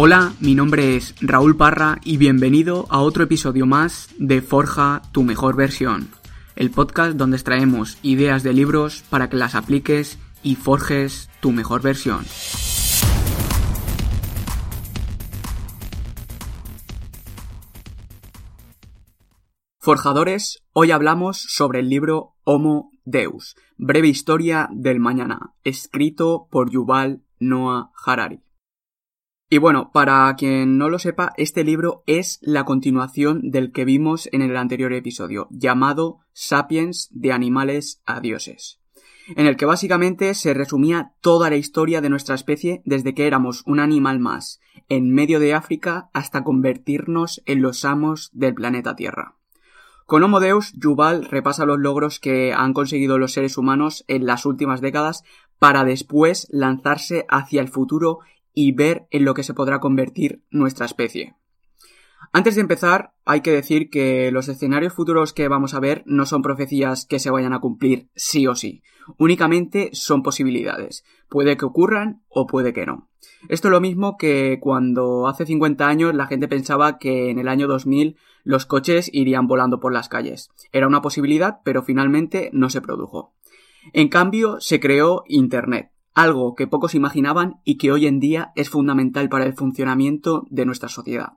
Hola, mi nombre es Raúl Parra y bienvenido a otro episodio más de Forja tu mejor versión, el podcast donde extraemos ideas de libros para que las apliques y forjes tu mejor versión. Forjadores, hoy hablamos sobre el libro Homo Deus, breve historia del mañana, escrito por Yuval Noah Harari. Y bueno, para quien no lo sepa, este libro es la continuación del que vimos en el anterior episodio, llamado Sapiens de animales a dioses, en el que básicamente se resumía toda la historia de nuestra especie desde que éramos un animal más en medio de África hasta convertirnos en los amos del planeta Tierra. Con Homo Deus, Yuval repasa los logros que han conseguido los seres humanos en las últimas décadas para después lanzarse hacia el futuro y ver en lo que se podrá convertir nuestra especie. Antes de empezar, hay que decir que los escenarios futuros que vamos a ver no son profecías que se vayan a cumplir sí o sí, únicamente son posibilidades. Puede que ocurran o puede que no. Esto es lo mismo que cuando hace 50 años la gente pensaba que en el año 2000 los coches irían volando por las calles. Era una posibilidad, pero finalmente no se produjo. En cambio, se creó Internet, algo que pocos imaginaban y que hoy en día es fundamental para el funcionamiento de nuestra sociedad.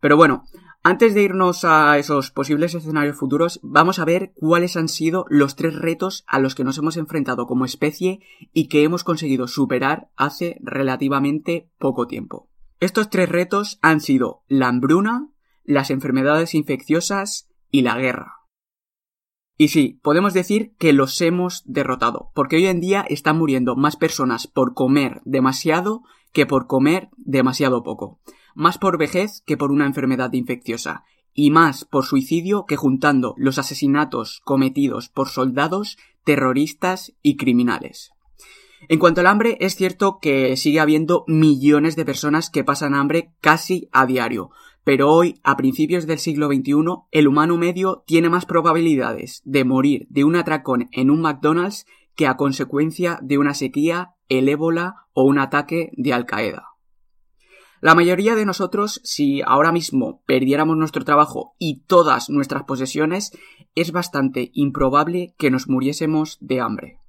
Pero bueno, antes de irnos a esos posibles escenarios futuros, vamos a ver cuáles han sido los tres retos a los que nos hemos enfrentado como especie y que hemos conseguido superar hace relativamente poco tiempo. Estos tres retos han sido la hambruna, las enfermedades infecciosas y la guerra. Y sí, podemos decir que los hemos derrotado, porque hoy en día están muriendo más personas por comer demasiado que por comer demasiado poco, más por vejez que por una enfermedad infecciosa, y más por suicidio que juntando los asesinatos cometidos por soldados, terroristas y criminales. En cuanto al hambre, es cierto que sigue habiendo millones de personas que pasan hambre casi a diario, pero hoy, a principios del siglo XXI, el humano medio tiene más probabilidades de morir de un atracón en un McDonald's que a consecuencia de una sequía, el ébola o un ataque de Al Qaeda. La mayoría de nosotros, si ahora mismo perdiéramos nuestro trabajo y todas nuestras posesiones, es bastante improbable que nos muriésemos de hambre.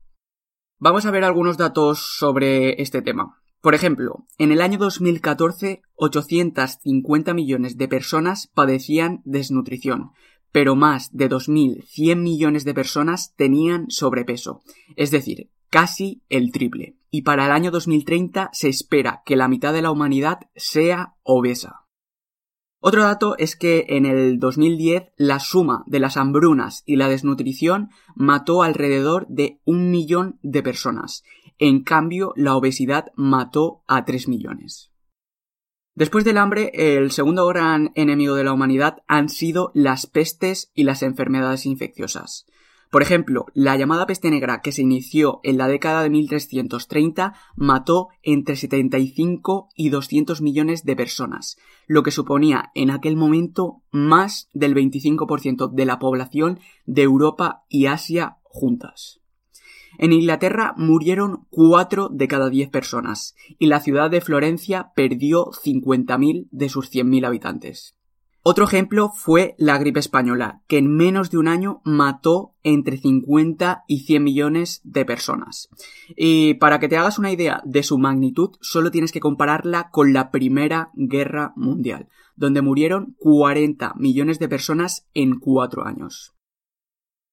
Vamos a ver algunos datos sobre este tema. Por ejemplo, en el año 2014, 850 millones de personas padecían desnutrición, pero más de 2.100 millones de personas tenían sobrepeso, es decir, casi el triple. Y para el año 2030 se espera que la mitad de la humanidad sea obesa. Otro dato es que en el 2010 la suma de las hambrunas y la desnutrición mató alrededor de un millón de personas en cambio, la obesidad mató a 3 millones. Después del hambre, el segundo gran enemigo de la humanidad han sido las pestes y las enfermedades infecciosas. Por ejemplo, la llamada peste negra que se inició en la década de 1330 mató entre 75 y 200 millones de personas, lo que suponía en aquel momento más del 25% de la población de Europa y Asia juntas. En Inglaterra murieron 4 de cada 10 personas y la ciudad de Florencia perdió 50.000 de sus 100.000 habitantes. Otro ejemplo fue la gripe española, que en menos de un año mató entre 50 y 100 millones de personas. Y para que te hagas una idea de su magnitud, solo tienes que compararla con la Primera Guerra Mundial, donde murieron 40 millones de personas en 4 años.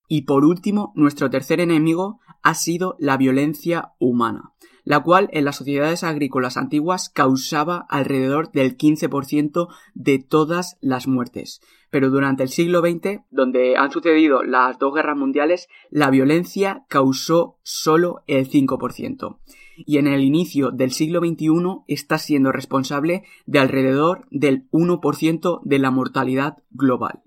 Y por último, nuestro tercer enemigo ha sido la violencia humana, la cual en las sociedades agrícolas antiguas causaba alrededor del 15% de todas las muertes. Pero durante el siglo XX, donde han sucedido las dos guerras mundiales, la violencia causó solo el 5%. Y en el inicio del siglo XXI está siendo responsable de alrededor del 1% de la mortalidad global.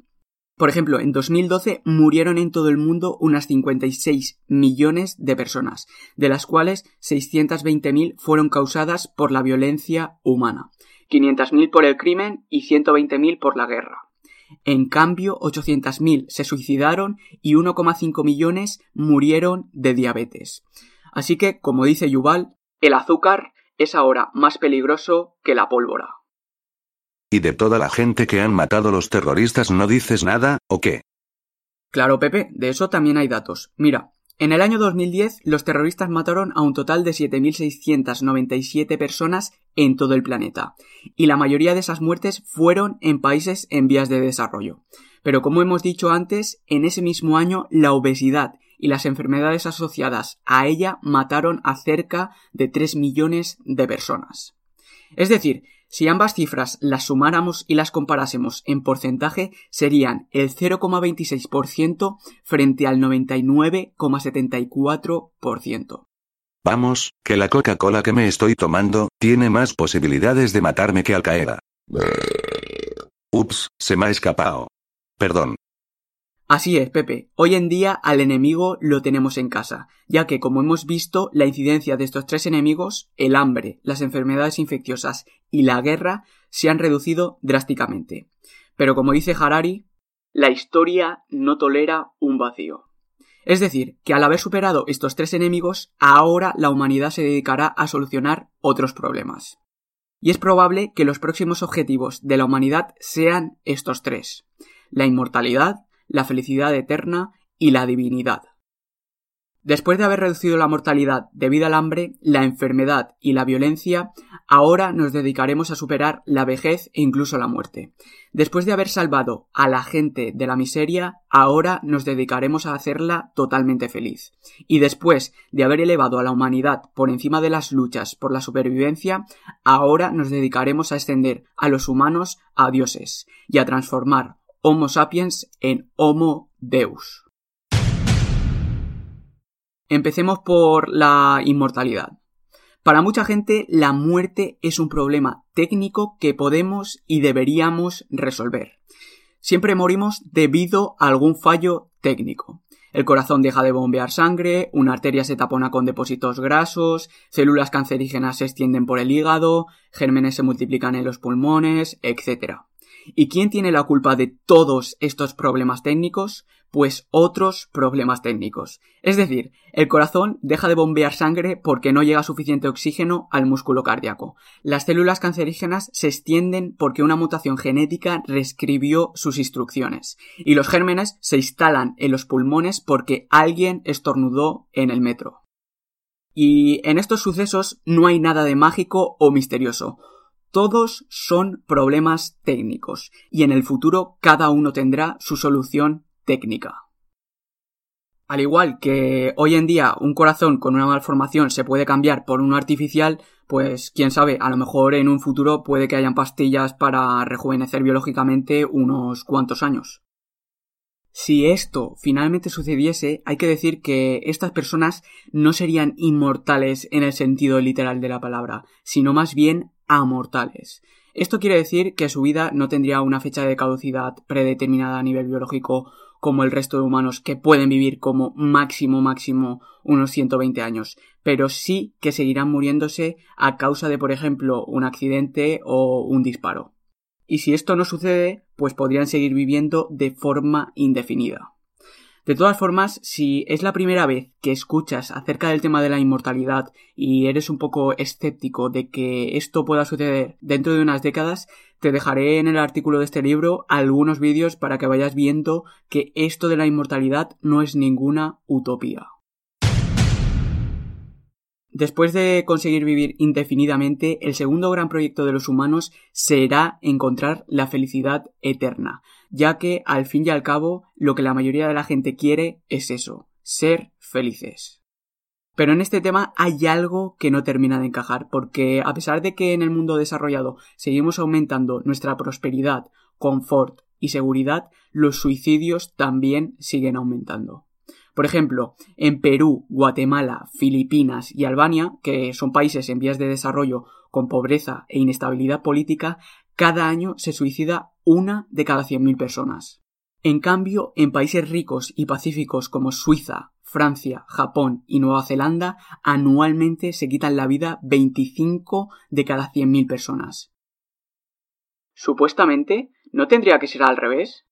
Por ejemplo, en 2012 murieron en todo el mundo unas 56 millones de personas, de las cuales 620.000 fueron causadas por la violencia humana, 500.000 por el crimen y 120.000 por la guerra. En cambio, 800.000 se suicidaron y 1,5 millones murieron de diabetes. Así que, como dice Yuval, el azúcar es ahora más peligroso que la pólvora. ¿Y de toda la gente que han matado los terroristas no dices nada, o qué? Claro, Pepe, de eso también hay datos. Mira, en el año 2010 los terroristas mataron a un total de 7.697 personas en todo el planeta, y la mayoría de esas muertes fueron en países en vías de desarrollo. Pero como hemos dicho antes, en ese mismo año la obesidad y las enfermedades asociadas a ella mataron a cerca de 3 millones de personas. Es decir, si ambas cifras las sumáramos y las comparásemos en porcentaje, serían el 0,26% frente al 99,74%. Vamos, que la Coca-Cola que me estoy tomando tiene más posibilidades de matarme que Al Qaeda. Ups, se me ha escapado. Perdón. Así es, Pepe. Hoy en día al enemigo lo tenemos en casa, ya que, como hemos visto, la incidencia de estos tres enemigos, el hambre, las enfermedades infecciosas y la guerra, se han reducido drásticamente. Pero como dice Harari, la historia no tolera un vacío. Es decir, que al haber superado estos tres enemigos, ahora la humanidad se dedicará a solucionar otros problemas. Y es probable que los próximos objetivos de la humanidad sean estos tres. La inmortalidad, la felicidad eterna y la divinidad. Después de haber reducido la mortalidad debido al hambre, la enfermedad y la violencia, ahora nos dedicaremos a superar la vejez e incluso la muerte. Después de haber salvado a la gente de la miseria, ahora nos dedicaremos a hacerla totalmente feliz. Y después de haber elevado a la humanidad por encima de las luchas por la supervivencia, ahora nos dedicaremos a extender a los humanos a dioses y a transformar Homo sapiens en Homo Deus. Empecemos por la inmortalidad. Para mucha gente la muerte es un problema técnico que podemos y deberíamos resolver. Siempre morimos debido a algún fallo técnico. El corazón deja de bombear sangre, una arteria se tapona con depósitos grasos, células cancerígenas se extienden por el hígado, gérmenes se multiplican en los pulmones, etc. ¿Y quién tiene la culpa de todos estos problemas técnicos? Pues otros problemas técnicos. Es decir, el corazón deja de bombear sangre porque no llega suficiente oxígeno al músculo cardíaco. Las células cancerígenas se extienden porque una mutación genética reescribió sus instrucciones. Y los gérmenes se instalan en los pulmones porque alguien estornudó en el metro. Y en estos sucesos no hay nada de mágico o misterioso. Todos son problemas técnicos y en el futuro cada uno tendrá su solución técnica. Al igual que hoy en día un corazón con una malformación se puede cambiar por uno artificial, pues quién sabe, a lo mejor en un futuro puede que hayan pastillas para rejuvenecer biológicamente unos cuantos años. Si esto finalmente sucediese, hay que decir que estas personas no serían inmortales en el sentido literal de la palabra, sino más bien amortales. Esto quiere decir que su vida no tendría una fecha de caducidad predeterminada a nivel biológico como el resto de humanos que pueden vivir como máximo máximo unos 120 años, pero sí que seguirán muriéndose a causa de, por ejemplo, un accidente o un disparo. Y si esto no sucede, pues podrían seguir viviendo de forma indefinida. De todas formas, si es la primera vez que escuchas acerca del tema de la inmortalidad y eres un poco escéptico de que esto pueda suceder dentro de unas décadas, te dejaré en el artículo de este libro algunos vídeos para que vayas viendo que esto de la inmortalidad no es ninguna utopía. Después de conseguir vivir indefinidamente, el segundo gran proyecto de los humanos será encontrar la felicidad eterna, ya que al fin y al cabo lo que la mayoría de la gente quiere es eso, ser felices. Pero en este tema hay algo que no termina de encajar, porque a pesar de que en el mundo desarrollado seguimos aumentando nuestra prosperidad, confort y seguridad, los suicidios también siguen aumentando. Por ejemplo, en Perú, Guatemala, Filipinas y Albania, que son países en vías de desarrollo con pobreza e inestabilidad política, cada año se suicida una de cada 100.000 personas. En cambio, en países ricos y pacíficos como Suiza, Francia, Japón y Nueva Zelanda, anualmente se quitan la vida 25 de cada 100.000 personas. Supuestamente, ¿no tendría que ser al revés?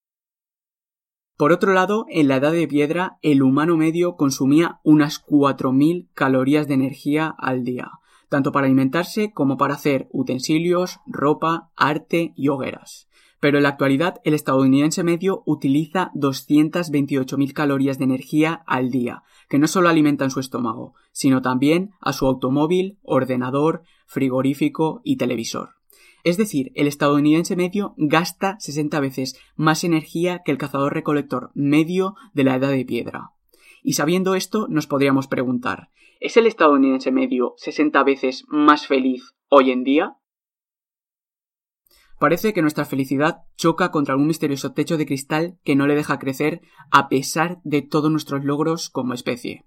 Por otro lado, en la edad de piedra, el humano medio consumía unas 4.000 calorías de energía al día, tanto para alimentarse como para hacer utensilios, ropa, arte y hogueras. Pero en la actualidad el estadounidense medio utiliza 228.000 calorías de energía al día, que no solo alimentan su estómago, sino también a su automóvil, ordenador, frigorífico y televisor. Es decir, el estadounidense medio gasta 60 veces más energía que el cazador recolector medio de la edad de piedra. Y sabiendo esto, nos podríamos preguntar, ¿es el estadounidense medio 60 veces más feliz hoy en día? Parece que nuestra felicidad choca contra algún misterioso techo de cristal que no le deja crecer a pesar de todos nuestros logros como especie.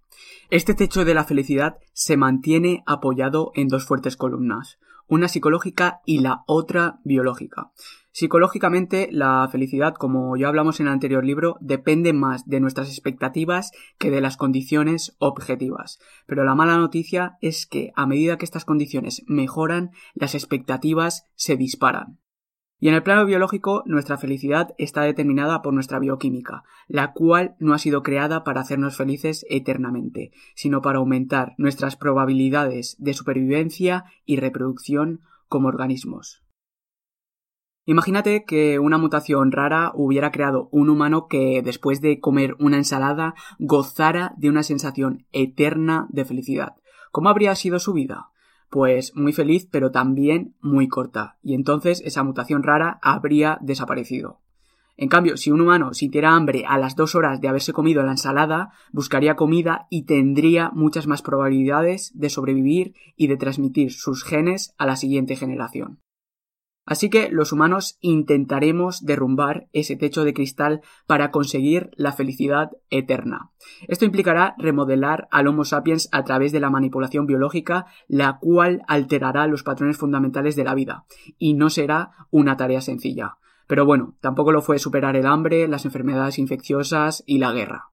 Este techo de la felicidad se mantiene apoyado en dos fuertes columnas, una psicológica y la otra biológica. Psicológicamente, la felicidad, como ya hablamos en el anterior libro, depende más de nuestras expectativas que de las condiciones objetivas. Pero la mala noticia es que a medida que estas condiciones mejoran, las expectativas se disparan. Y en el plano biológico, nuestra felicidad está determinada por nuestra bioquímica, la cual no ha sido creada para hacernos felices eternamente, sino para aumentar nuestras probabilidades de supervivencia y reproducción como organismos. Imagínate que una mutación rara hubiera creado un humano que después de comer una ensalada gozara de una sensación eterna de felicidad. ¿Cómo habría sido su vida? Pues muy feliz, pero también muy corta, y entonces esa mutación rara habría desaparecido. En cambio, si un humano sintiera hambre a las dos horas de haberse comido la ensalada, buscaría comida y tendría muchas más probabilidades de sobrevivir y de transmitir sus genes a la siguiente generación. Así que los humanos intentaremos derrumbar ese techo de cristal para conseguir la felicidad eterna. Esto implicará remodelar al Homo sapiens a través de la manipulación biológica, la cual alterará los patrones fundamentales de la vida, y no será una tarea sencilla. Pero bueno, tampoco lo fue superar el hambre, las enfermedades infecciosas y la guerra.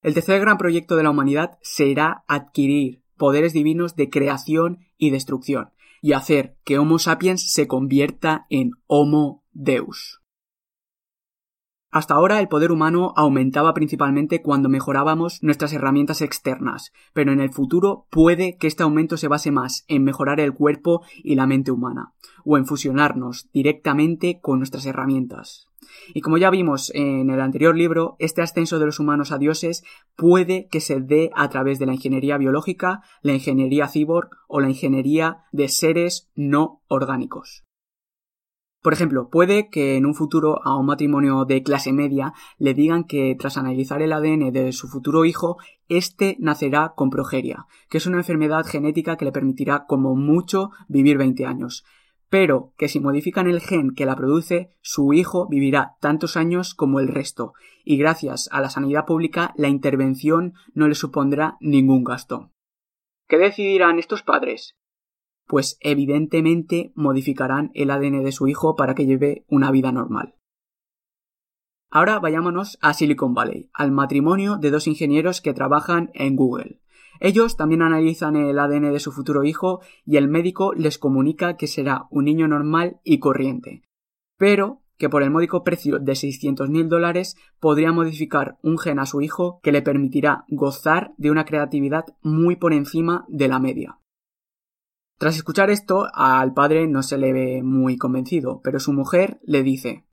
El tercer gran proyecto de la humanidad será adquirir poderes divinos de creación y destrucción, y hacer que Homo sapiens se convierta en Homo Deus. Hasta ahora el poder humano aumentaba principalmente cuando mejorábamos nuestras herramientas externas, pero en el futuro puede que este aumento se base más en mejorar el cuerpo y la mente humana, o en fusionarnos directamente con nuestras herramientas. Y como ya vimos en el anterior libro, este ascenso de los humanos a dioses puede que se dé a través de la ingeniería biológica, la ingeniería cyborg o la ingeniería de seres no orgánicos. Por ejemplo, puede que en un futuro a un matrimonio de clase media le digan que tras analizar el ADN de su futuro hijo, éste nacerá con progeria, que es una enfermedad genética que le permitirá como mucho vivir 20 años pero que si modifican el gen que la produce, su hijo vivirá tantos años como el resto, y gracias a la sanidad pública la intervención no le supondrá ningún gasto. ¿Qué decidirán estos padres? Pues evidentemente modificarán el ADN de su hijo para que lleve una vida normal. Ahora vayámonos a Silicon Valley, al matrimonio de dos ingenieros que trabajan en Google. Ellos también analizan el ADN de su futuro hijo y el médico les comunica que será un niño normal y corriente, pero que por el módico precio de 600.000 dólares podría modificar un gen a su hijo que le permitirá gozar de una creatividad muy por encima de la media. Tras escuchar esto, al padre no se le ve muy convencido, pero su mujer le dice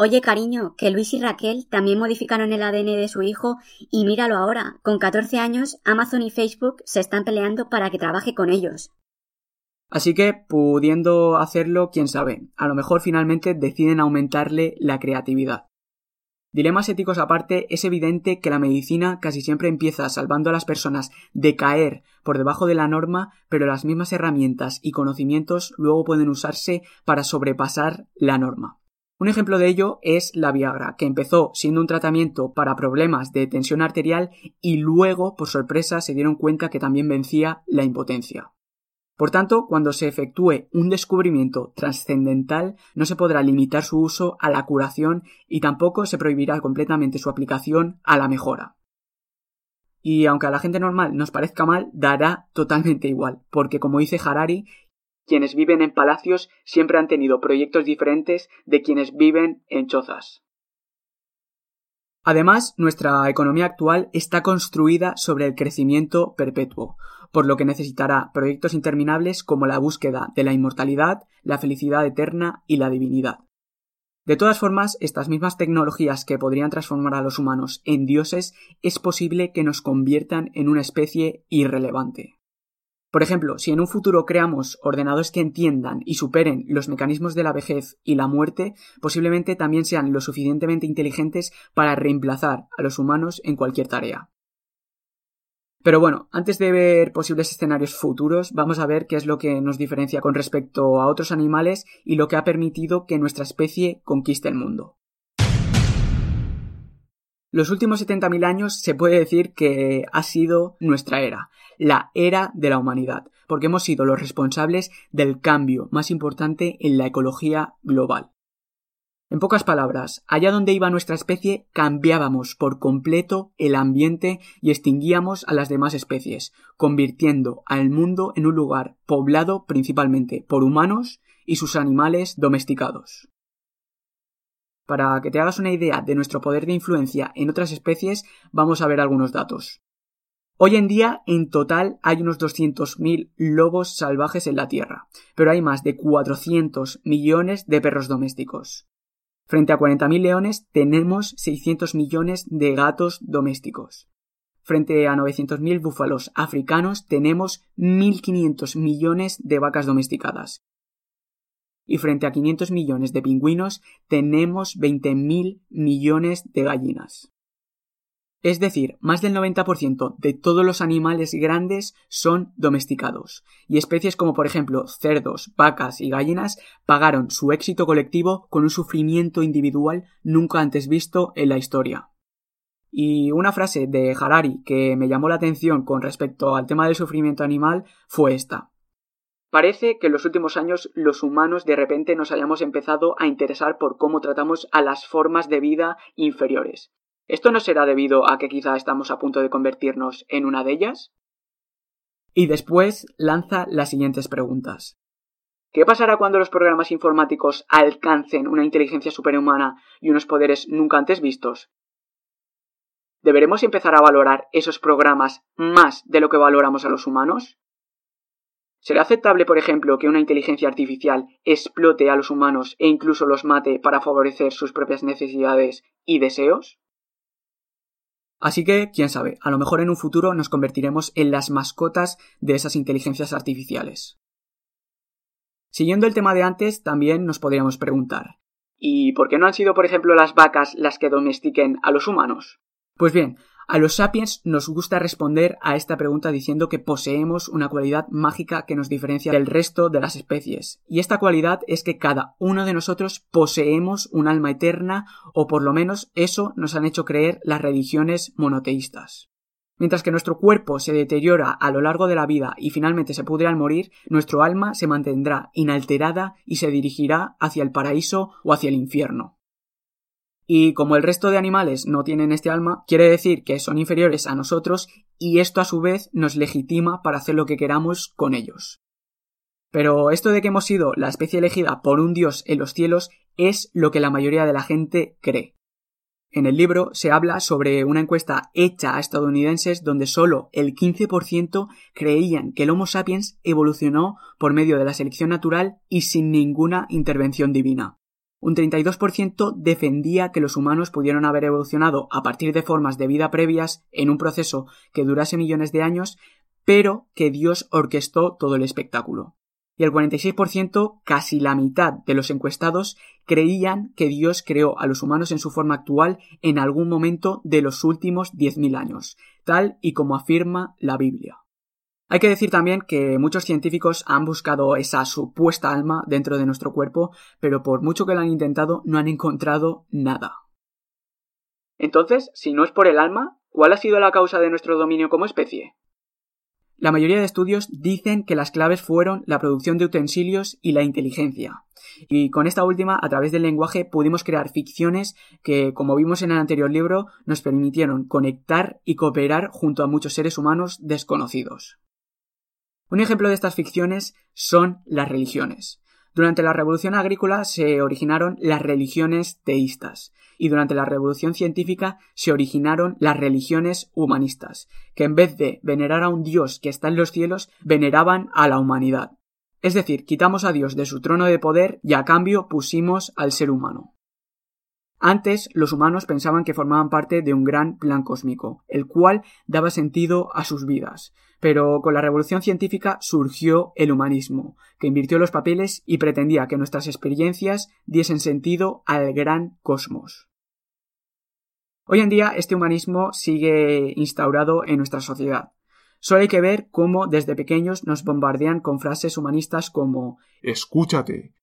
Oye, cariño, que Luis y Raquel también modificaron el ADN de su hijo y míralo ahora, con 14 años, Amazon y Facebook se están peleando para que trabaje con ellos. Así que, pudiendo hacerlo, quién sabe, a lo mejor finalmente deciden aumentarle la creatividad. Dilemas éticos aparte, es evidente que la medicina casi siempre empieza salvando a las personas de caer por debajo de la norma, pero las mismas herramientas y conocimientos luego pueden usarse para sobrepasar la norma. Un ejemplo de ello es la Viagra, que empezó siendo un tratamiento para problemas de tensión arterial y luego, por sorpresa, se dieron cuenta que también vencía la impotencia. Por tanto, cuando se efectúe un descubrimiento trascendental, no se podrá limitar su uso a la curación y tampoco se prohibirá completamente su aplicación a la mejora. Y aunque a la gente normal nos parezca mal, dará totalmente igual, porque como dice Harari, quienes viven en palacios siempre han tenido proyectos diferentes de quienes viven en chozas. Además, nuestra economía actual está construida sobre el crecimiento perpetuo, por lo que necesitará proyectos interminables como la búsqueda de la inmortalidad, la felicidad eterna y la divinidad. De todas formas, estas mismas tecnologías que podrían transformar a los humanos en dioses es posible que nos conviertan en una especie irrelevante. Por ejemplo, si en un futuro creamos ordenadores que entiendan y superen los mecanismos de la vejez y la muerte, posiblemente también sean lo suficientemente inteligentes para reemplazar a los humanos en cualquier tarea. Pero bueno, antes de ver posibles escenarios futuros, vamos a ver qué es lo que nos diferencia con respecto a otros animales y lo que ha permitido que nuestra especie conquiste el mundo. Los últimos 70.000 años se puede decir que ha sido nuestra era, la era de la humanidad, porque hemos sido los responsables del cambio más importante en la ecología global. En pocas palabras, allá donde iba nuestra especie cambiábamos por completo el ambiente y extinguíamos a las demás especies, convirtiendo al mundo en un lugar poblado principalmente por humanos y sus animales domesticados. Para que te hagas una idea de nuestro poder de influencia en otras especies, vamos a ver algunos datos. Hoy en día, en total, hay unos 200.000 lobos salvajes en la Tierra, pero hay más de 400 millones de perros domésticos. Frente a 40.000 leones tenemos 600 millones de gatos domésticos. Frente a 900.000 búfalos africanos tenemos 1.500 millones de vacas domesticadas. Y frente a 500 millones de pingüinos tenemos 20.000 millones de gallinas. Es decir, más del 90% de todos los animales grandes son domesticados, y especies como por ejemplo cerdos, vacas y gallinas pagaron su éxito colectivo con un sufrimiento individual nunca antes visto en la historia. Y una frase de Harari que me llamó la atención con respecto al tema del sufrimiento animal fue esta. Parece que en los últimos años los humanos de repente nos hayamos empezado a interesar por cómo tratamos a las formas de vida inferiores, ¿Esto no será debido a que quizá estamos a punto de convertirnos en una de ellas? Y después lanza las siguientes preguntas. ¿Qué pasará cuando los programas informáticos alcancen una inteligencia superhumana y unos poderes nunca antes vistos? ¿Deberemos empezar a valorar esos programas más de lo que valoramos a los humanos? ¿Será aceptable, por ejemplo, que una inteligencia artificial explote a los humanos e incluso los mate para favorecer sus propias necesidades y deseos? Así que, quién sabe, a lo mejor en un futuro nos convertiremos en las mascotas de esas inteligencias artificiales. Siguiendo el tema de antes, también nos podríamos preguntar, ¿y por qué no han sido, por ejemplo, las vacas las que domestiquen a los humanos? Pues bien, a los sapiens nos gusta responder a esta pregunta diciendo que poseemos una cualidad mágica que nos diferencia del resto de las especies. Y esta cualidad es que cada uno de nosotros poseemos un alma eterna, o por lo menos eso nos han hecho creer las religiones monoteístas. Mientras que nuestro cuerpo se deteriora a lo largo de la vida y finalmente se pudre al morir, nuestro alma se mantendrá inalterada y se dirigirá hacia el paraíso o hacia el infierno. Y como el resto de animales no tienen este alma, quiere decir que son inferiores a nosotros y esto a su vez nos legitima para hacer lo que queramos con ellos. Pero esto de que hemos sido la especie elegida por un dios en los cielos es lo que la mayoría de la gente cree. En el libro se habla sobre una encuesta hecha a estadounidenses donde solo el 15% creían que el Homo sapiens evolucionó por medio de la selección natural y sin ninguna intervención divina. Un 32% defendía que los humanos pudieron haber evolucionado a partir de formas de vida previas en un proceso que durase millones de años, pero que Dios orquestó todo el espectáculo. Y el 46%, casi la mitad de los encuestados, creían que Dios creó a los humanos en su forma actual en algún momento de los últimos 10.000 años, tal y como afirma la Biblia. Hay que decir también que muchos científicos han buscado esa supuesta alma dentro de nuestro cuerpo, pero por mucho que lo han intentado, no han encontrado nada. Entonces, si no es por el alma, ¿cuál ha sido la causa de nuestro dominio como especie? La mayoría de estudios dicen que las claves fueron la producción de utensilios y la inteligencia. Y con esta última, a través del lenguaje, pudimos crear ficciones que, como vimos en el anterior libro, nos permitieron conectar y cooperar junto a muchos seres humanos desconocidos. Un ejemplo de estas ficciones son las religiones. Durante la Revolución Agrícola se originaron las religiones teístas, y durante la Revolución Científica se originaron las religiones humanistas, que en vez de venerar a un Dios que está en los cielos, veneraban a la humanidad. Es decir, quitamos a Dios de su trono de poder y a cambio pusimos al ser humano. Antes, los humanos pensaban que formaban parte de un gran plan cósmico, el cual daba sentido a sus vidas. Pero con la revolución científica surgió el humanismo, que invirtió los papeles y pretendía que nuestras experiencias diesen sentido al gran cosmos. Hoy en día este humanismo sigue instaurado en nuestra sociedad. Solo hay que ver cómo desde pequeños nos bombardean con frases humanistas como Escúchate,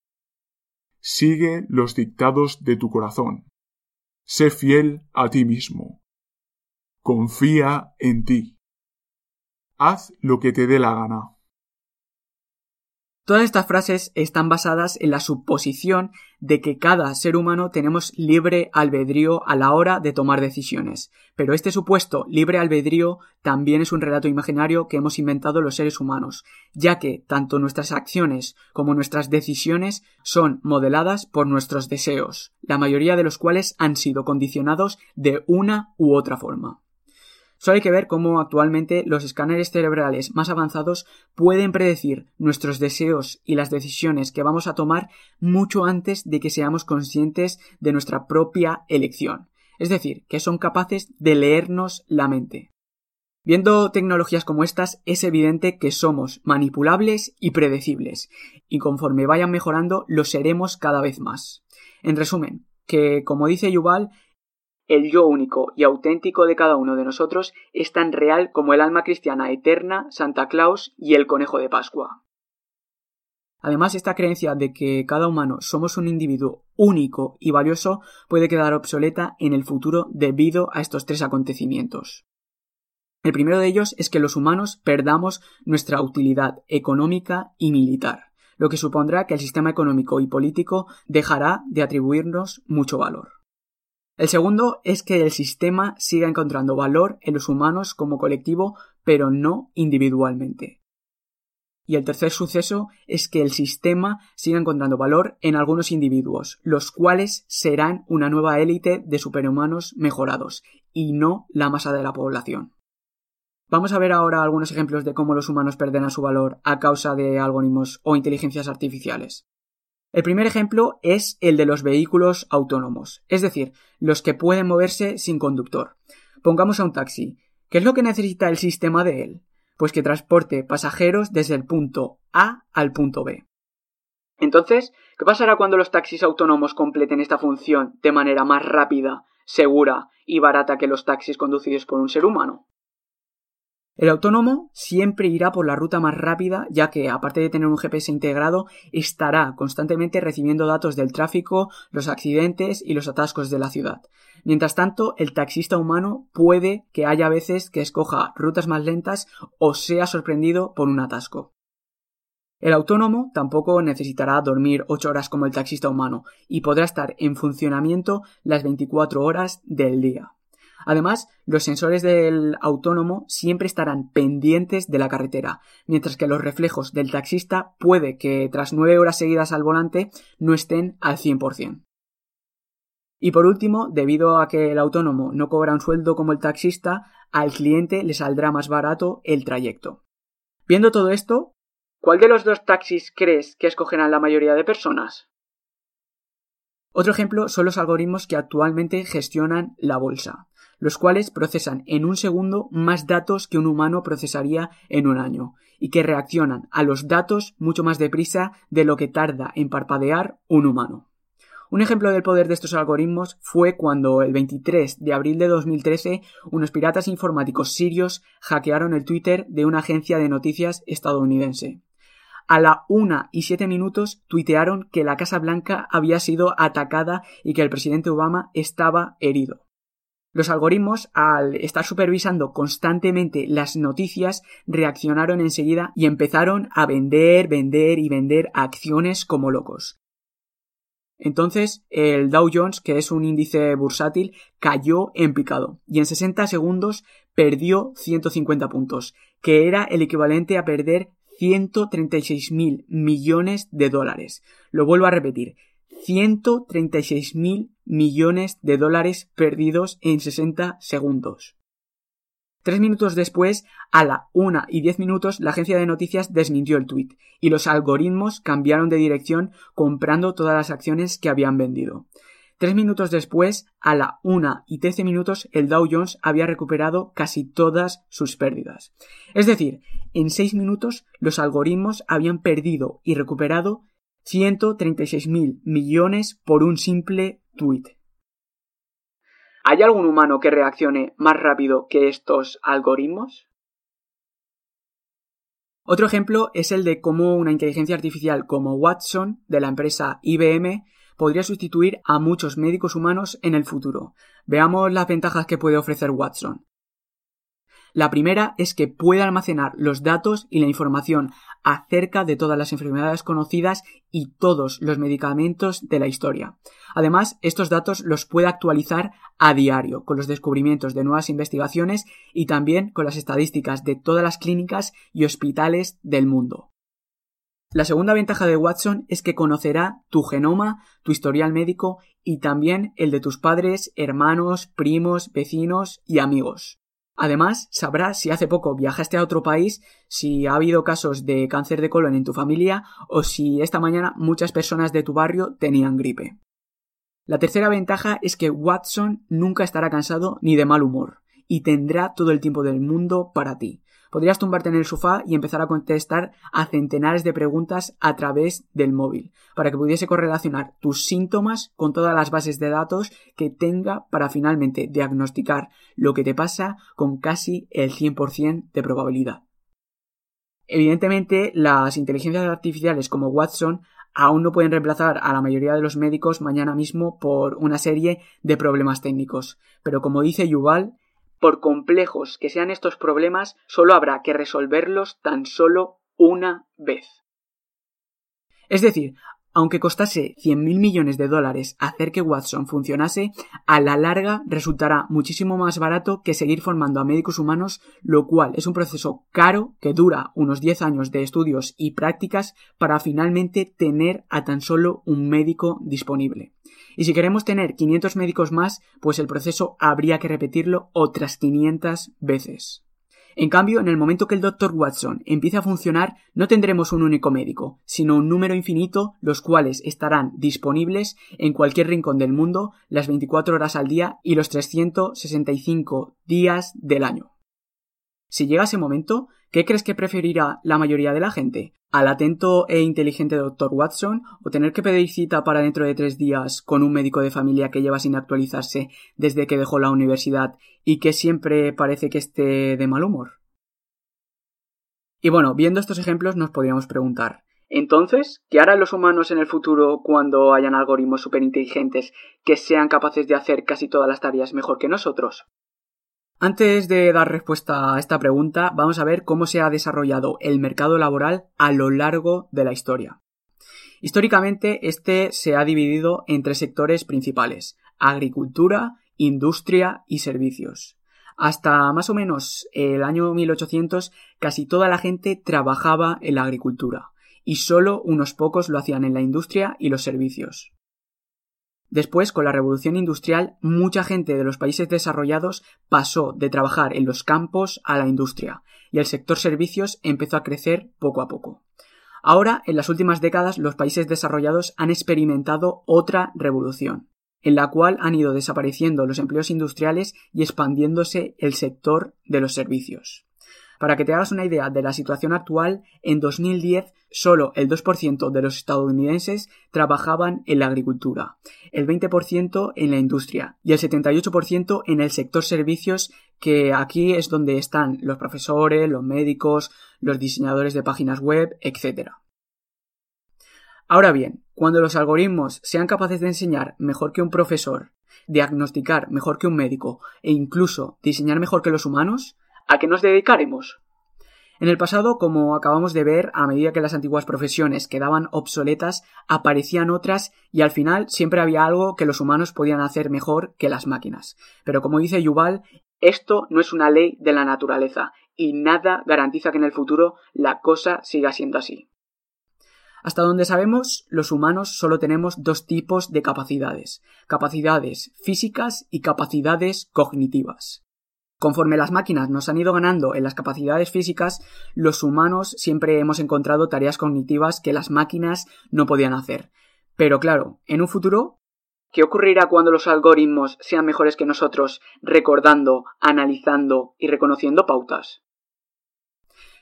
Sigue los dictados de tu corazón. Sé fiel a ti mismo. Confía en ti. Haz lo que te dé la gana. Todas estas frases están basadas en la suposición de que cada ser humano tenemos libre albedrío a la hora de tomar decisiones. Pero este supuesto libre albedrío también es un relato imaginario que hemos inventado los seres humanos, ya que tanto nuestras acciones como nuestras decisiones son modeladas por nuestros deseos, la mayoría de los cuales han sido condicionados de una u otra forma. Solo hay que ver cómo actualmente los escáneres cerebrales más avanzados pueden predecir nuestros deseos y las decisiones que vamos a tomar mucho antes de que seamos conscientes de nuestra propia elección. Es decir, que son capaces de leernos la mente. Viendo tecnologías como estas, es evidente que somos manipulables y predecibles, y conforme vayan mejorando, lo seremos cada vez más. En resumen, que, como dice Yuval, el yo único y auténtico de cada uno de nosotros es tan real como el alma cristiana eterna, Santa Claus y el conejo de Pascua. Además, esta creencia de que cada humano somos un individuo único y valioso puede quedar obsoleta en el futuro debido a estos tres acontecimientos. El primero de ellos es que los humanos perdamos nuestra utilidad económica y militar, lo que supondrá que el sistema económico y político dejará de atribuirnos mucho valor. El segundo es que el sistema siga encontrando valor en los humanos como colectivo, pero no individualmente. Y el tercer suceso es que el sistema siga encontrando valor en algunos individuos, los cuales serán una nueva élite de superhumanos mejorados, y no la masa de la población. Vamos a ver ahora algunos ejemplos de cómo los humanos perderán su valor a causa de algoritmos o inteligencias artificiales. El primer ejemplo es el de los vehículos autónomos, es decir, los que pueden moverse sin conductor. Pongamos a un taxi. ¿Qué es lo que necesita el sistema de él? Pues que transporte pasajeros desde el punto A al punto B. Entonces, ¿qué pasará cuando los taxis autónomos completen esta función de manera más rápida, segura y barata que los taxis conducidos por un ser humano? El autónomo siempre irá por la ruta más rápida, ya que, aparte de tener un GPS integrado, estará constantemente recibiendo datos del tráfico, los accidentes y los atascos de la ciudad. Mientras tanto, el taxista humano puede que haya veces que escoja rutas más lentas o sea sorprendido por un atasco. El autónomo tampoco necesitará dormir 8 horas como el taxista humano y podrá estar en funcionamiento las 24 horas del día. Además, los sensores del autónomo siempre estarán pendientes de la carretera, mientras que los reflejos del taxista puede que tras nueve horas seguidas al volante no estén al 100%. Y por último, debido a que el autónomo no cobra un sueldo como el taxista, al cliente le saldrá más barato el trayecto. Viendo todo esto, ¿cuál de los dos taxis crees que escogerán la mayoría de personas? Otro ejemplo son los algoritmos que actualmente gestionan la bolsa los cuales procesan en un segundo más datos que un humano procesaría en un año, y que reaccionan a los datos mucho más deprisa de lo que tarda en parpadear un humano. Un ejemplo del poder de estos algoritmos fue cuando el 23 de abril de 2013 unos piratas informáticos sirios hackearon el Twitter de una agencia de noticias estadounidense. A la una y siete minutos tuitearon que la Casa Blanca había sido atacada y que el presidente Obama estaba herido. Los algoritmos, al estar supervisando constantemente las noticias, reaccionaron enseguida y empezaron a vender, vender y vender acciones como locos. Entonces, el Dow Jones, que es un índice bursátil, cayó en picado y en 60 segundos perdió 150 puntos, que era el equivalente a perder 136 mil millones de dólares. Lo vuelvo a repetir, 136 mil millones de dólares perdidos en 60 segundos. Tres minutos después, a la una y diez minutos, la agencia de noticias desmintió el tuit y los algoritmos cambiaron de dirección comprando todas las acciones que habían vendido. Tres minutos después, a la una y trece minutos, el Dow Jones había recuperado casi todas sus pérdidas. Es decir, en seis minutos los algoritmos habían perdido y recuperado 136.000 millones por un simple tuit. ¿Hay algún humano que reaccione más rápido que estos algoritmos? Otro ejemplo es el de cómo una inteligencia artificial como Watson de la empresa IBM podría sustituir a muchos médicos humanos en el futuro. Veamos las ventajas que puede ofrecer Watson. La primera es que puede almacenar los datos y la información acerca de todas las enfermedades conocidas y todos los medicamentos de la historia. Además, estos datos los puede actualizar a diario con los descubrimientos de nuevas investigaciones y también con las estadísticas de todas las clínicas y hospitales del mundo. La segunda ventaja de Watson es que conocerá tu genoma, tu historial médico y también el de tus padres, hermanos, primos, vecinos y amigos. Además, sabrás si hace poco viajaste a otro país, si ha habido casos de cáncer de colon en tu familia o si esta mañana muchas personas de tu barrio tenían gripe. La tercera ventaja es que Watson nunca estará cansado ni de mal humor y tendrá todo el tiempo del mundo para ti. Podrías tumbarte en el sofá y empezar a contestar a centenares de preguntas a través del móvil, para que pudiese correlacionar tus síntomas con todas las bases de datos que tenga para finalmente diagnosticar lo que te pasa con casi el 100% de probabilidad. Evidentemente, las inteligencias artificiales como Watson aún no pueden reemplazar a la mayoría de los médicos mañana mismo por una serie de problemas técnicos, pero como dice Yuval, por complejos que sean estos problemas, solo habrá que resolverlos tan solo una vez. Es decir, aunque costase 100.000 millones de dólares hacer que Watson funcionase, a la larga resultará muchísimo más barato que seguir formando a médicos humanos, lo cual es un proceso caro que dura unos 10 años de estudios y prácticas para finalmente tener a tan solo un médico disponible. Y si queremos tener 500 médicos más, pues el proceso habría que repetirlo otras 500 veces. En cambio, en el momento que el Dr. Watson empiece a funcionar, no tendremos un único médico, sino un número infinito, los cuales estarán disponibles en cualquier rincón del mundo, las 24 horas al día y los 365 días del año. Si llega ese momento, ¿qué crees que preferirá la mayoría de la gente? ¿Al atento e inteligente Dr. Watson o tener que pedir cita para dentro de tres días con un médico de familia que lleva sin actualizarse desde que dejó la universidad y que siempre parece que esté de mal humor? Y bueno, viendo estos ejemplos nos podríamos preguntar, entonces, ¿qué harán los humanos en el futuro cuando hayan algoritmos superinteligentes que sean capaces de hacer casi todas las tareas mejor que nosotros? Antes de dar respuesta a esta pregunta, vamos a ver cómo se ha desarrollado el mercado laboral a lo largo de la historia. Históricamente, este se ha dividido en tres sectores principales, agricultura, industria y servicios. Hasta más o menos el año 1800, casi toda la gente trabajaba en la agricultura, y solo unos pocos lo hacían en la industria y los servicios. Después, con la revolución industrial, mucha gente de los países desarrollados pasó de trabajar en los campos a la industria, y el sector servicios empezó a crecer poco a poco. Ahora, en las últimas décadas, los países desarrollados han experimentado otra revolución, en la cual han ido desapareciendo los empleos industriales y expandiéndose el sector de los servicios. Para que te hagas una idea de la situación actual, en 2010 solo el 2% de los estadounidenses trabajaban en la agricultura, el 20% en la industria y el 78% en el sector servicios, que aquí es donde están los profesores, los médicos, los diseñadores de páginas web, etc. Ahora bien, cuando los algoritmos sean capaces de enseñar mejor que un profesor, diagnosticar mejor que un médico e incluso diseñar mejor que los humanos, ¿A qué nos dedicaremos? En el pasado, como acabamos de ver, a medida que las antiguas profesiones quedaban obsoletas, aparecían otras y al final siempre había algo que los humanos podían hacer mejor que las máquinas. Pero como dice Yuval, esto no es una ley de la naturaleza y nada garantiza que en el futuro la cosa siga siendo así. Hasta donde sabemos, los humanos solo tenemos dos tipos de capacidades, capacidades físicas y capacidades cognitivas. Conforme las máquinas nos han ido ganando en las capacidades físicas, los humanos siempre hemos encontrado tareas cognitivas que las máquinas no podían hacer. Pero claro, en un futuro, ¿qué ocurrirá cuando los algoritmos sean mejores que nosotros recordando, analizando y reconociendo pautas?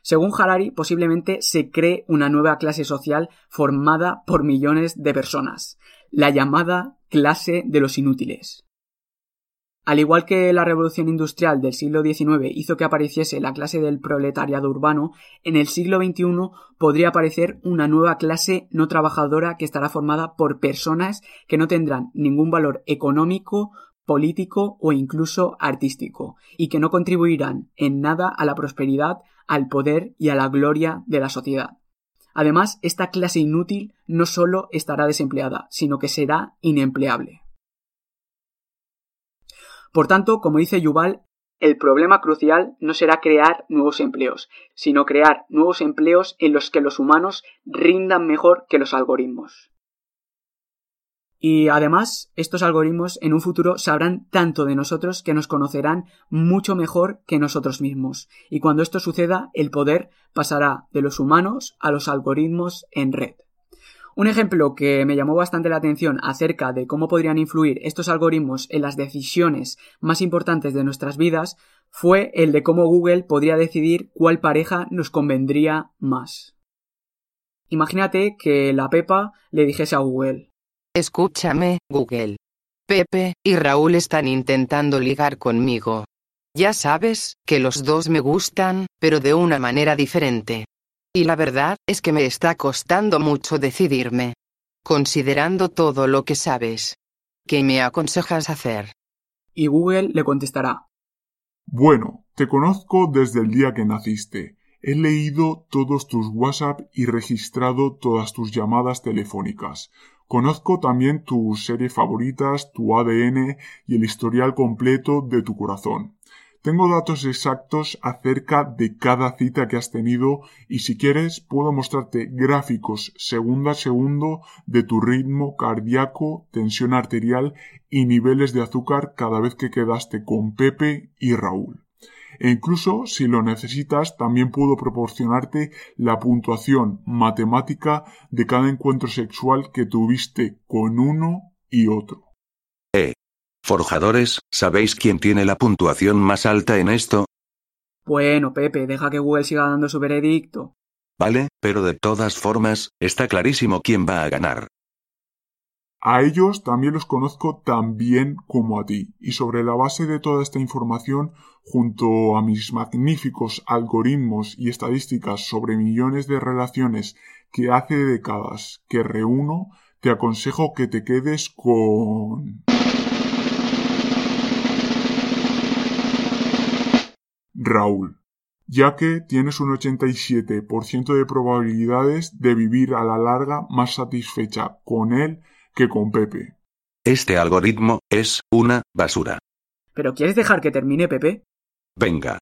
Según Harari, posiblemente se cree una nueva clase social formada por millones de personas, la llamada clase de los inútiles. Al igual que la revolución industrial del siglo XIX hizo que apareciese la clase del proletariado urbano, en el siglo XXI podría aparecer una nueva clase no trabajadora que estará formada por personas que no tendrán ningún valor económico, político o incluso artístico, y que no contribuirán en nada a la prosperidad, al poder y a la gloria de la sociedad. Además, esta clase inútil no solo estará desempleada, sino que será inempleable. Por tanto, como dice Yuval, el problema crucial no será crear nuevos empleos, sino crear nuevos empleos en los que los humanos rindan mejor que los algoritmos. Y además, estos algoritmos en un futuro sabrán tanto de nosotros que nos conocerán mucho mejor que nosotros mismos. Y cuando esto suceda, el poder pasará de los humanos a los algoritmos en red. Un ejemplo que me llamó bastante la atención acerca de cómo podrían influir estos algoritmos en las decisiones más importantes de nuestras vidas fue el de cómo Google podría decidir cuál pareja nos convendría más. Imagínate que la Pepa le dijese a Google Escúchame, Google. Pepe y Raúl están intentando ligar conmigo. Ya sabes, que los dos me gustan, pero de una manera diferente. Y la verdad es que me está costando mucho decidirme. Considerando todo lo que sabes. ¿Qué me aconsejas hacer? Y Google le contestará. Bueno, te conozco desde el día que naciste. He leído todos tus WhatsApp y registrado todas tus llamadas telefónicas. Conozco también tus series favoritas, tu ADN y el historial completo de tu corazón. Tengo datos exactos acerca de cada cita que has tenido y si quieres puedo mostrarte gráficos segundo a segundo de tu ritmo cardíaco, tensión arterial y niveles de azúcar cada vez que quedaste con Pepe y Raúl. E incluso, si lo necesitas, también puedo proporcionarte la puntuación matemática de cada encuentro sexual que tuviste con uno y otro. Forjadores, ¿sabéis quién tiene la puntuación más alta en esto? Bueno, Pepe, deja que Google siga dando su veredicto. Vale, pero de todas formas, está clarísimo quién va a ganar. A ellos también los conozco tan bien como a ti, y sobre la base de toda esta información, junto a mis magníficos algoritmos y estadísticas sobre millones de relaciones que hace décadas que reúno, te aconsejo que te quedes con... Raúl, ya que tienes un 87% de probabilidades de vivir a la larga más satisfecha con él que con Pepe. Este algoritmo es una basura. ¿Pero quieres dejar que termine, Pepe? Venga.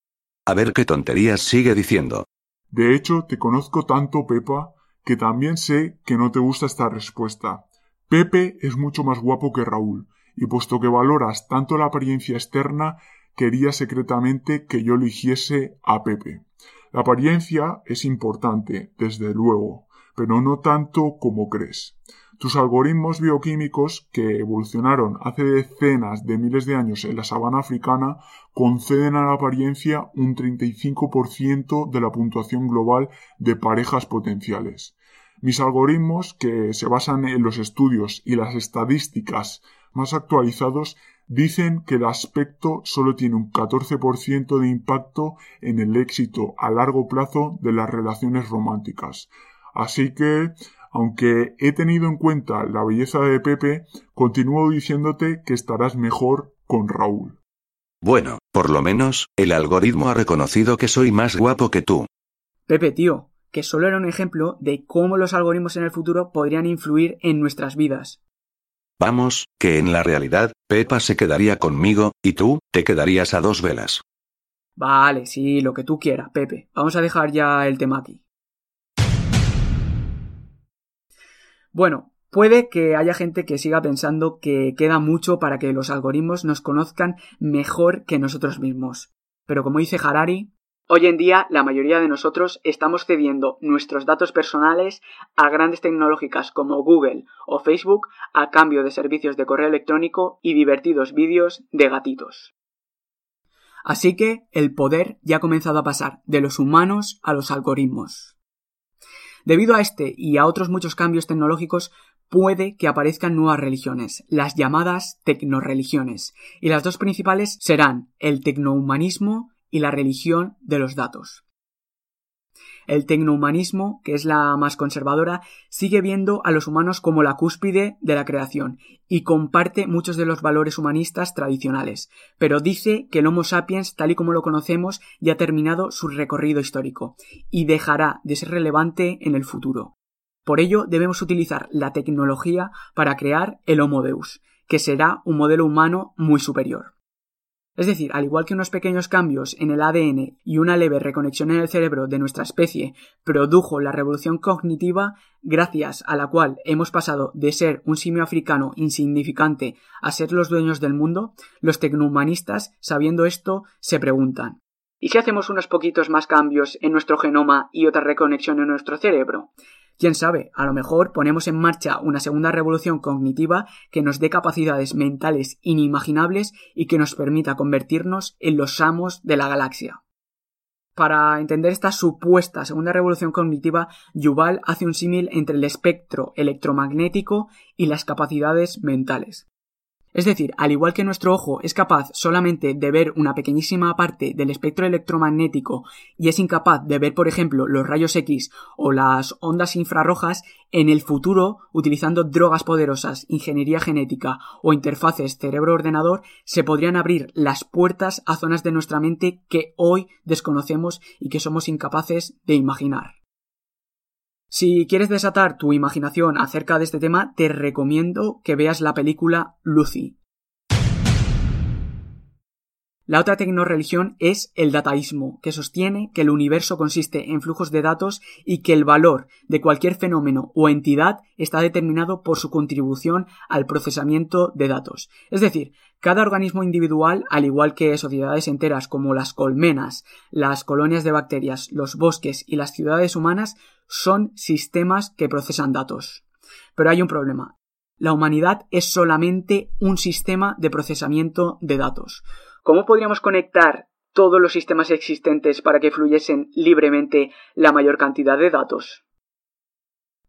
A ver qué tonterías sigue diciendo. De hecho, te conozco tanto, Pepa, que también sé que no te gusta esta respuesta. Pepe es mucho más guapo que Raúl, y puesto que valoras tanto la apariencia externa, quería secretamente que yo eligiese a Pepe. La apariencia es importante, desde luego, pero no tanto como crees. Tus algoritmos bioquímicos, que evolucionaron hace decenas de miles de años en la sabana africana, conceden a la apariencia un 35% de la puntuación global de parejas potenciales. Mis algoritmos, que se basan en los estudios y las estadísticas más actualizados, dicen que el aspecto solo tiene un 14% de impacto en el éxito a largo plazo de las relaciones románticas. Así que, aunque he tenido en cuenta la belleza de Pepe, continúo diciéndote que estarás mejor con Raúl. Bueno, por lo menos, el algoritmo ha reconocido que soy más guapo que tú. Pepe, tío, que solo era un ejemplo de cómo los algoritmos en el futuro podrían influir en nuestras vidas. Vamos, que en la realidad, Pepa se quedaría conmigo, y tú, te quedarías a dos velas. Vale, sí, lo que tú quieras, Pepe. Vamos a dejar ya el tema aquí. Bueno, puede que haya gente que siga pensando que queda mucho para que los algoritmos nos conozcan mejor que nosotros mismos. Pero como dice Harari, Hoy en día la mayoría de nosotros estamos cediendo nuestros datos personales a grandes tecnológicas como Google o Facebook a cambio de servicios de correo electrónico y divertidos vídeos de gatitos. Así que el poder ya ha comenzado a pasar de los humanos a los algoritmos. Debido a este y a otros muchos cambios tecnológicos, puede que aparezcan nuevas religiones, las llamadas tecnoreligiones, y las dos principales serán el tecnohumanismo y la religión de los datos. El tecnohumanismo, que es la más conservadora, sigue viendo a los humanos como la cúspide de la creación y comparte muchos de los valores humanistas tradicionales, pero dice que el Homo sapiens, tal y como lo conocemos, ya ha terminado su recorrido histórico y dejará de ser relevante en el futuro. Por ello, debemos utilizar la tecnología para crear el Homo Deus, que será un modelo humano muy superior. Es decir, al igual que unos pequeños cambios en el ADN y una leve reconexión en el cerebro de nuestra especie produjo la revolución cognitiva gracias a la cual hemos pasado de ser un simio africano insignificante a ser los dueños del mundo, los tecnohumanistas, sabiendo esto, se preguntan ¿Y si hacemos unos poquitos más cambios en nuestro genoma y otra reconexión en nuestro cerebro? Quién sabe, a lo mejor ponemos en marcha una segunda revolución cognitiva que nos dé capacidades mentales inimaginables y que nos permita convertirnos en los amos de la galaxia. Para entender esta supuesta segunda revolución cognitiva, Yuval hace un símil entre el espectro electromagnético y las capacidades mentales. Es decir, al igual que nuestro ojo es capaz solamente de ver una pequeñísima parte del espectro electromagnético y es incapaz de ver, por ejemplo, los rayos X o las ondas infrarrojas, en el futuro, utilizando drogas poderosas, ingeniería genética o interfaces cerebro-ordenador, se podrían abrir las puertas a zonas de nuestra mente que hoy desconocemos y que somos incapaces de imaginar. Si quieres desatar tu imaginación acerca de este tema, te recomiendo que veas la película Lucy. La otra tecnoreligión es el dataísmo, que sostiene que el universo consiste en flujos de datos y que el valor de cualquier fenómeno o entidad está determinado por su contribución al procesamiento de datos. Es decir, cada organismo individual, al igual que sociedades enteras como las colmenas, las colonias de bacterias, los bosques y las ciudades humanas, son sistemas que procesan datos. Pero hay un problema. La humanidad es solamente un sistema de procesamiento de datos. ¿Cómo podríamos conectar todos los sistemas existentes para que fluyesen libremente la mayor cantidad de datos?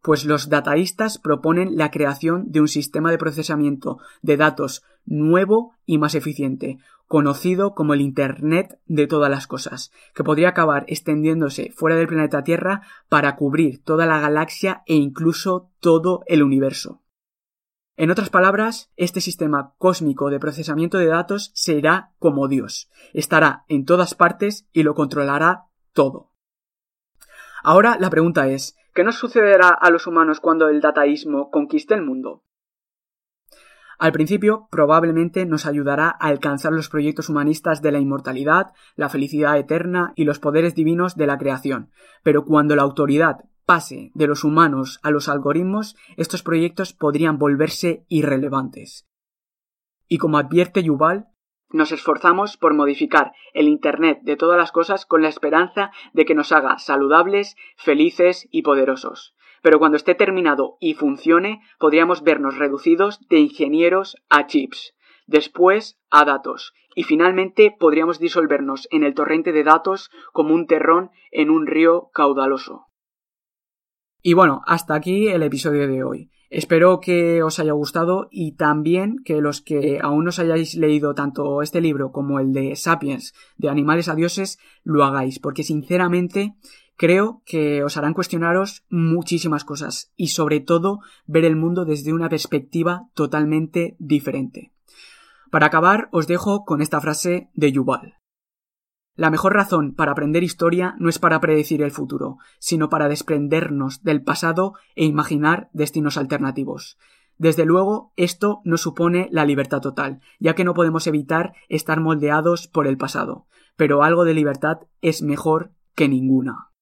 Pues los dataístas proponen la creación de un sistema de procesamiento de datos nuevo y más eficiente, conocido como el Internet de todas las cosas, que podría acabar extendiéndose fuera del planeta Tierra para cubrir toda la galaxia e incluso todo el universo. En otras palabras, este sistema cósmico de procesamiento de datos será como Dios, estará en todas partes y lo controlará todo. Ahora la pregunta es, ¿Qué nos sucederá a los humanos cuando el dataísmo conquiste el mundo? Al principio, probablemente nos ayudará a alcanzar los proyectos humanistas de la inmortalidad, la felicidad eterna y los poderes divinos de la creación, pero cuando la autoridad pase de los humanos a los algoritmos, estos proyectos podrían volverse irrelevantes. Y como advierte Yuval, nos esforzamos por modificar el Internet de todas las cosas con la esperanza de que nos haga saludables, felices y poderosos. Pero cuando esté terminado y funcione, podríamos vernos reducidos de ingenieros a chips, después a datos, y finalmente podríamos disolvernos en el torrente de datos como un terrón en un río caudaloso. Y bueno, hasta aquí el episodio de hoy. Espero que os haya gustado y también que los que aún no os hayáis leído tanto este libro como el de Sapiens, de Animales a Dioses, lo hagáis, porque sinceramente creo que os harán cuestionaros muchísimas cosas y sobre todo ver el mundo desde una perspectiva totalmente diferente. Para acabar, os dejo con esta frase de Yuval. La mejor razón para aprender historia no es para predecir el futuro, sino para desprendernos del pasado e imaginar destinos alternativos. Desde luego, esto no supone la libertad total, ya que no podemos evitar estar moldeados por el pasado, pero algo de libertad es mejor que ninguna.